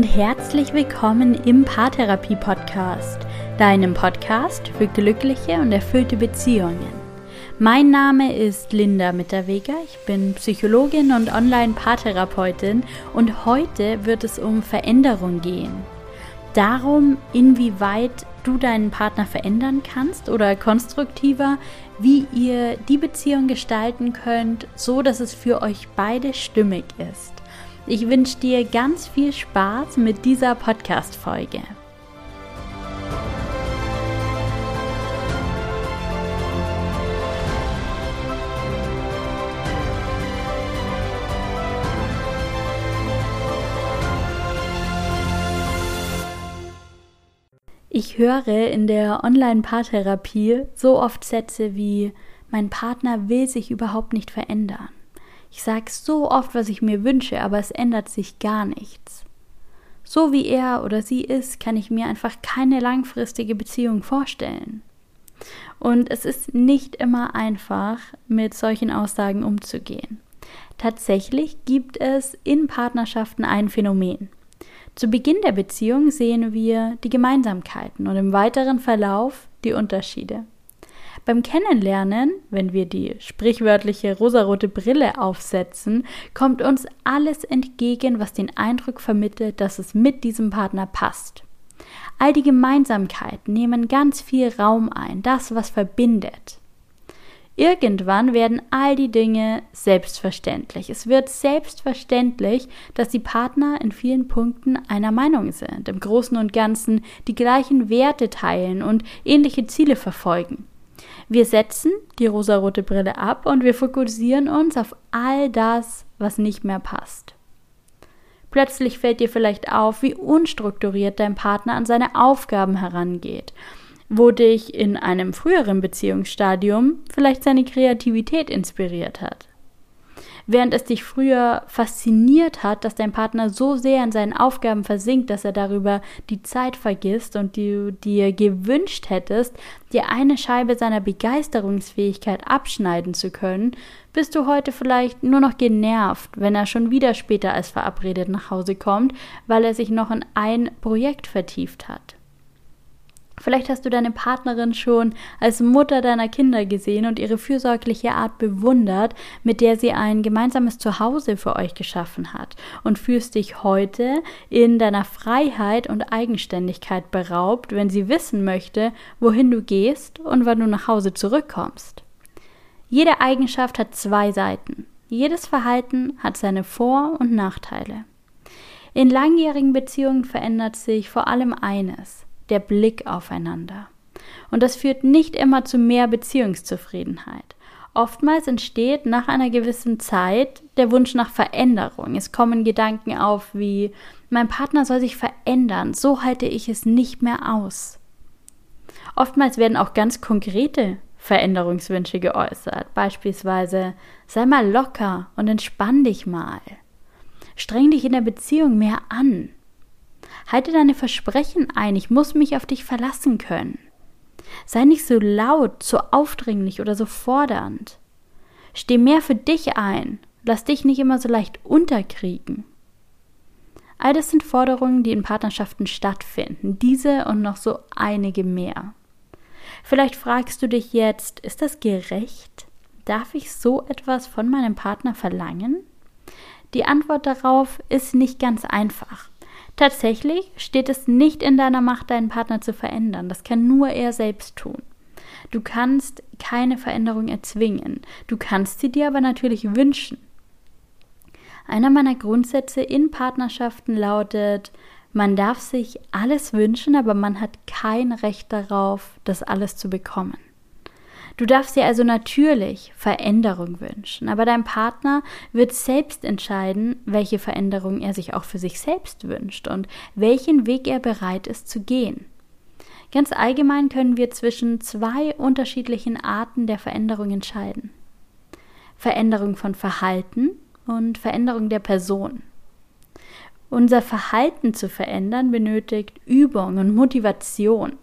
und herzlich willkommen im Paartherapie Podcast, deinem Podcast für glückliche und erfüllte Beziehungen. Mein Name ist Linda Mitterweger, ich bin Psychologin und Online-Paartherapeutin und heute wird es um Veränderung gehen. Darum, inwieweit du deinen Partner verändern kannst oder konstruktiver, wie ihr die Beziehung gestalten könnt, so dass es für euch beide stimmig ist. Ich wünsche dir ganz viel Spaß mit dieser Podcast-Folge. Ich höre in der Online-Paartherapie so oft Sätze wie mein Partner will sich überhaupt nicht verändern. Ich sage so oft, was ich mir wünsche, aber es ändert sich gar nichts. So wie er oder sie ist, kann ich mir einfach keine langfristige Beziehung vorstellen. Und es ist nicht immer einfach, mit solchen Aussagen umzugehen. Tatsächlich gibt es in Partnerschaften ein Phänomen. Zu Beginn der Beziehung sehen wir die Gemeinsamkeiten und im weiteren Verlauf die Unterschiede. Beim Kennenlernen, wenn wir die sprichwörtliche rosarote Brille aufsetzen, kommt uns alles entgegen, was den Eindruck vermittelt, dass es mit diesem Partner passt. All die Gemeinsamkeiten nehmen ganz viel Raum ein, das, was verbindet. Irgendwann werden all die Dinge selbstverständlich. Es wird selbstverständlich, dass die Partner in vielen Punkten einer Meinung sind, im Großen und Ganzen die gleichen Werte teilen und ähnliche Ziele verfolgen. Wir setzen die rosarote Brille ab und wir fokussieren uns auf all das, was nicht mehr passt. Plötzlich fällt dir vielleicht auf, wie unstrukturiert dein Partner an seine Aufgaben herangeht wo dich in einem früheren Beziehungsstadium vielleicht seine Kreativität inspiriert hat. Während es dich früher fasziniert hat, dass dein Partner so sehr in seinen Aufgaben versinkt, dass er darüber die Zeit vergisst und du dir gewünscht hättest, dir eine Scheibe seiner Begeisterungsfähigkeit abschneiden zu können, bist du heute vielleicht nur noch genervt, wenn er schon wieder später als verabredet nach Hause kommt, weil er sich noch in ein Projekt vertieft hat. Vielleicht hast du deine Partnerin schon als Mutter deiner Kinder gesehen und ihre fürsorgliche Art bewundert, mit der sie ein gemeinsames Zuhause für euch geschaffen hat und fühlst dich heute in deiner Freiheit und Eigenständigkeit beraubt, wenn sie wissen möchte, wohin du gehst und wann du nach Hause zurückkommst. Jede Eigenschaft hat zwei Seiten. Jedes Verhalten hat seine Vor- und Nachteile. In langjährigen Beziehungen verändert sich vor allem eines der Blick aufeinander. Und das führt nicht immer zu mehr Beziehungszufriedenheit. Oftmals entsteht nach einer gewissen Zeit der Wunsch nach Veränderung. Es kommen Gedanken auf wie mein Partner soll sich verändern, so halte ich es nicht mehr aus. Oftmals werden auch ganz konkrete Veränderungswünsche geäußert, beispielsweise sei mal locker und entspann dich mal. Streng dich in der Beziehung mehr an. Halte deine Versprechen ein, ich muss mich auf dich verlassen können. Sei nicht so laut, so aufdringlich oder so fordernd. Steh mehr für dich ein, lass dich nicht immer so leicht unterkriegen. All das sind Forderungen, die in Partnerschaften stattfinden, diese und noch so einige mehr. Vielleicht fragst du dich jetzt, ist das gerecht? Darf ich so etwas von meinem Partner verlangen? Die Antwort darauf ist nicht ganz einfach. Tatsächlich steht es nicht in deiner Macht, deinen Partner zu verändern. Das kann nur er selbst tun. Du kannst keine Veränderung erzwingen. Du kannst sie dir aber natürlich wünschen. Einer meiner Grundsätze in Partnerschaften lautet, man darf sich alles wünschen, aber man hat kein Recht darauf, das alles zu bekommen. Du darfst dir also natürlich Veränderung wünschen, aber dein Partner wird selbst entscheiden, welche Veränderung er sich auch für sich selbst wünscht und welchen Weg er bereit ist zu gehen. Ganz allgemein können wir zwischen zwei unterschiedlichen Arten der Veränderung entscheiden. Veränderung von Verhalten und Veränderung der Person. Unser Verhalten zu verändern benötigt Übung und Motivation.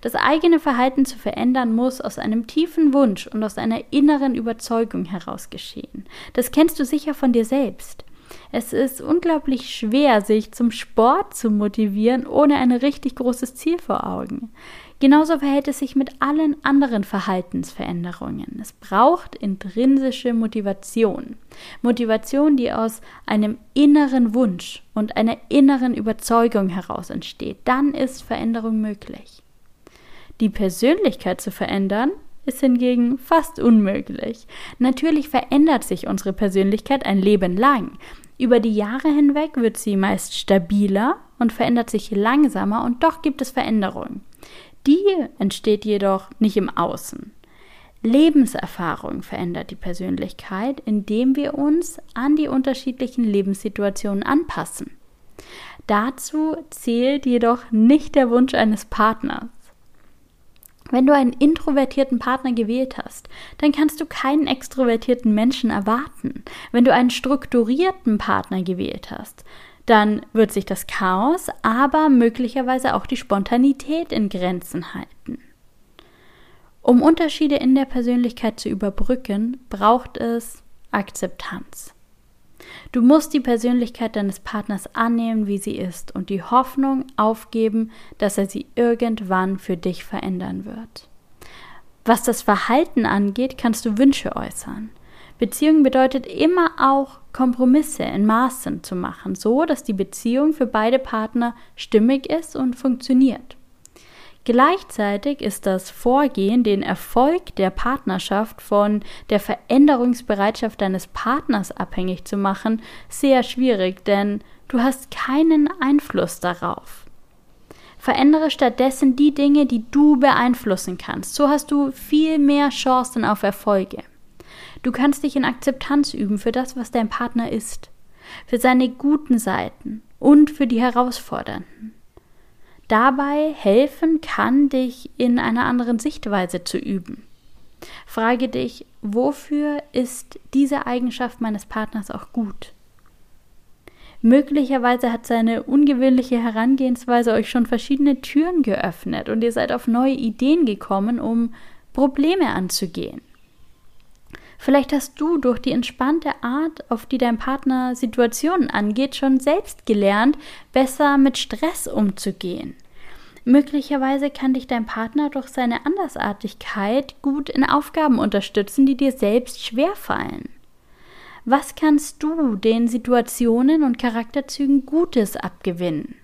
Das eigene Verhalten zu verändern muss aus einem tiefen Wunsch und aus einer inneren Überzeugung heraus geschehen. Das kennst du sicher von dir selbst. Es ist unglaublich schwer, sich zum Sport zu motivieren, ohne ein richtig großes Ziel vor Augen. Genauso verhält es sich mit allen anderen Verhaltensveränderungen. Es braucht intrinsische Motivation. Motivation, die aus einem inneren Wunsch und einer inneren Überzeugung heraus entsteht. Dann ist Veränderung möglich. Die Persönlichkeit zu verändern ist hingegen fast unmöglich. Natürlich verändert sich unsere Persönlichkeit ein Leben lang. Über die Jahre hinweg wird sie meist stabiler und verändert sich langsamer und doch gibt es Veränderungen. Die entsteht jedoch nicht im Außen. Lebenserfahrung verändert die Persönlichkeit, indem wir uns an die unterschiedlichen Lebenssituationen anpassen. Dazu zählt jedoch nicht der Wunsch eines Partners. Wenn du einen introvertierten Partner gewählt hast, dann kannst du keinen extrovertierten Menschen erwarten. Wenn du einen strukturierten Partner gewählt hast, dann wird sich das Chaos, aber möglicherweise auch die Spontanität in Grenzen halten. Um Unterschiede in der Persönlichkeit zu überbrücken, braucht es Akzeptanz. Du musst die Persönlichkeit deines Partners annehmen, wie sie ist, und die Hoffnung aufgeben, dass er sie irgendwann für dich verändern wird. Was das Verhalten angeht, kannst du Wünsche äußern. Beziehung bedeutet immer auch Kompromisse in Maßen zu machen, so dass die Beziehung für beide Partner stimmig ist und funktioniert. Gleichzeitig ist das Vorgehen, den Erfolg der Partnerschaft von der Veränderungsbereitschaft deines Partners abhängig zu machen, sehr schwierig, denn du hast keinen Einfluss darauf. Verändere stattdessen die Dinge, die du beeinflussen kannst. So hast du viel mehr Chancen auf Erfolge. Du kannst dich in Akzeptanz üben für das, was dein Partner ist, für seine guten Seiten und für die herausfordernden. Dabei helfen kann, dich in einer anderen Sichtweise zu üben. Frage dich, wofür ist diese Eigenschaft meines Partners auch gut? Möglicherweise hat seine ungewöhnliche Herangehensweise euch schon verschiedene Türen geöffnet und ihr seid auf neue Ideen gekommen, um Probleme anzugehen. Vielleicht hast du durch die entspannte Art, auf die dein Partner Situationen angeht, schon selbst gelernt, besser mit Stress umzugehen. Möglicherweise kann dich dein Partner durch seine Andersartigkeit gut in Aufgaben unterstützen, die dir selbst schwerfallen. Was kannst du den Situationen und Charakterzügen Gutes abgewinnen?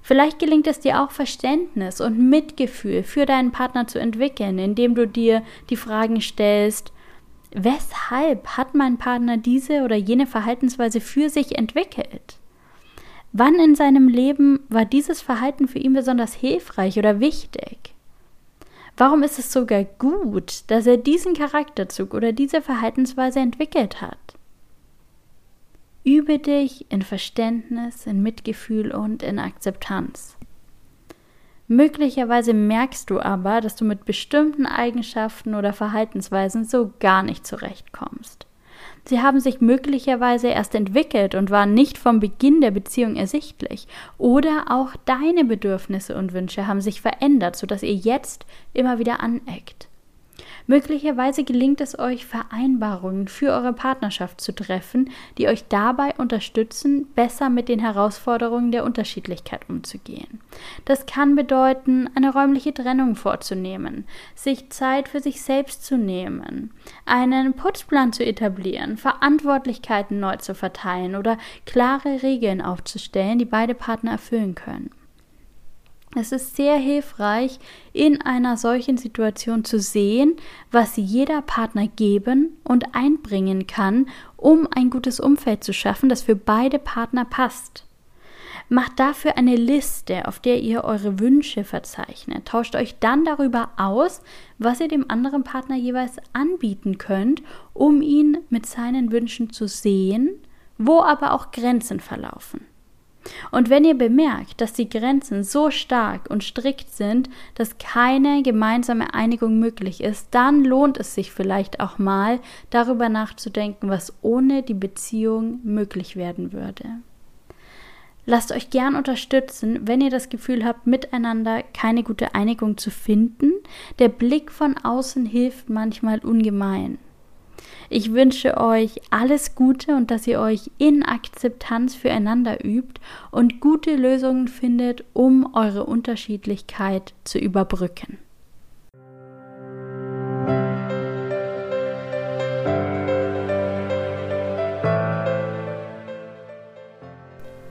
Vielleicht gelingt es dir auch Verständnis und Mitgefühl für deinen Partner zu entwickeln, indem du dir die Fragen stellst, Weshalb hat mein Partner diese oder jene Verhaltensweise für sich entwickelt? Wann in seinem Leben war dieses Verhalten für ihn besonders hilfreich oder wichtig? Warum ist es sogar gut, dass er diesen Charakterzug oder diese Verhaltensweise entwickelt hat? Übe dich in Verständnis, in Mitgefühl und in Akzeptanz. Möglicherweise merkst du aber, dass du mit bestimmten Eigenschaften oder Verhaltensweisen so gar nicht zurechtkommst. Sie haben sich möglicherweise erst entwickelt und waren nicht vom Beginn der Beziehung ersichtlich. Oder auch deine Bedürfnisse und Wünsche haben sich verändert, sodass ihr jetzt immer wieder aneckt. Möglicherweise gelingt es euch, Vereinbarungen für eure Partnerschaft zu treffen, die euch dabei unterstützen, besser mit den Herausforderungen der Unterschiedlichkeit umzugehen. Das kann bedeuten, eine räumliche Trennung vorzunehmen, sich Zeit für sich selbst zu nehmen, einen Putzplan zu etablieren, Verantwortlichkeiten neu zu verteilen oder klare Regeln aufzustellen, die beide Partner erfüllen können. Es ist sehr hilfreich, in einer solchen Situation zu sehen, was jeder Partner geben und einbringen kann, um ein gutes Umfeld zu schaffen, das für beide Partner passt. Macht dafür eine Liste, auf der ihr eure Wünsche verzeichnet. Tauscht euch dann darüber aus, was ihr dem anderen Partner jeweils anbieten könnt, um ihn mit seinen Wünschen zu sehen, wo aber auch Grenzen verlaufen. Und wenn ihr bemerkt, dass die Grenzen so stark und strikt sind, dass keine gemeinsame Einigung möglich ist, dann lohnt es sich vielleicht auch mal darüber nachzudenken, was ohne die Beziehung möglich werden würde. Lasst euch gern unterstützen, wenn ihr das Gefühl habt, miteinander keine gute Einigung zu finden. Der Blick von außen hilft manchmal ungemein. Ich wünsche euch alles Gute und dass ihr euch in Akzeptanz füreinander übt und gute Lösungen findet, um eure Unterschiedlichkeit zu überbrücken.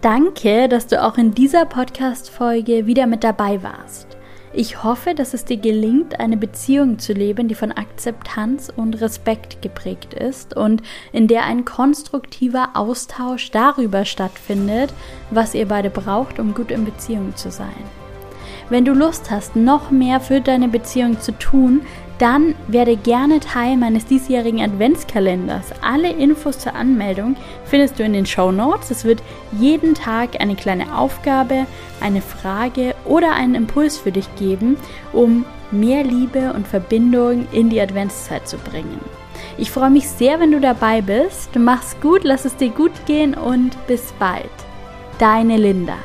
Danke, dass du auch in dieser Podcast-Folge wieder mit dabei warst. Ich hoffe, dass es dir gelingt, eine Beziehung zu leben, die von Akzeptanz und Respekt geprägt ist und in der ein konstruktiver Austausch darüber stattfindet, was ihr beide braucht, um gut in Beziehung zu sein. Wenn du Lust hast, noch mehr für deine Beziehung zu tun, dann werde gerne Teil meines diesjährigen Adventskalenders. Alle Infos zur Anmeldung findest du in den Show Notes. Es wird jeden Tag eine kleine Aufgabe, eine Frage oder einen Impuls für dich geben, um mehr Liebe und Verbindung in die Adventszeit zu bringen. Ich freue mich sehr, wenn du dabei bist. Mach's gut, lass es dir gut gehen und bis bald. Deine Linda.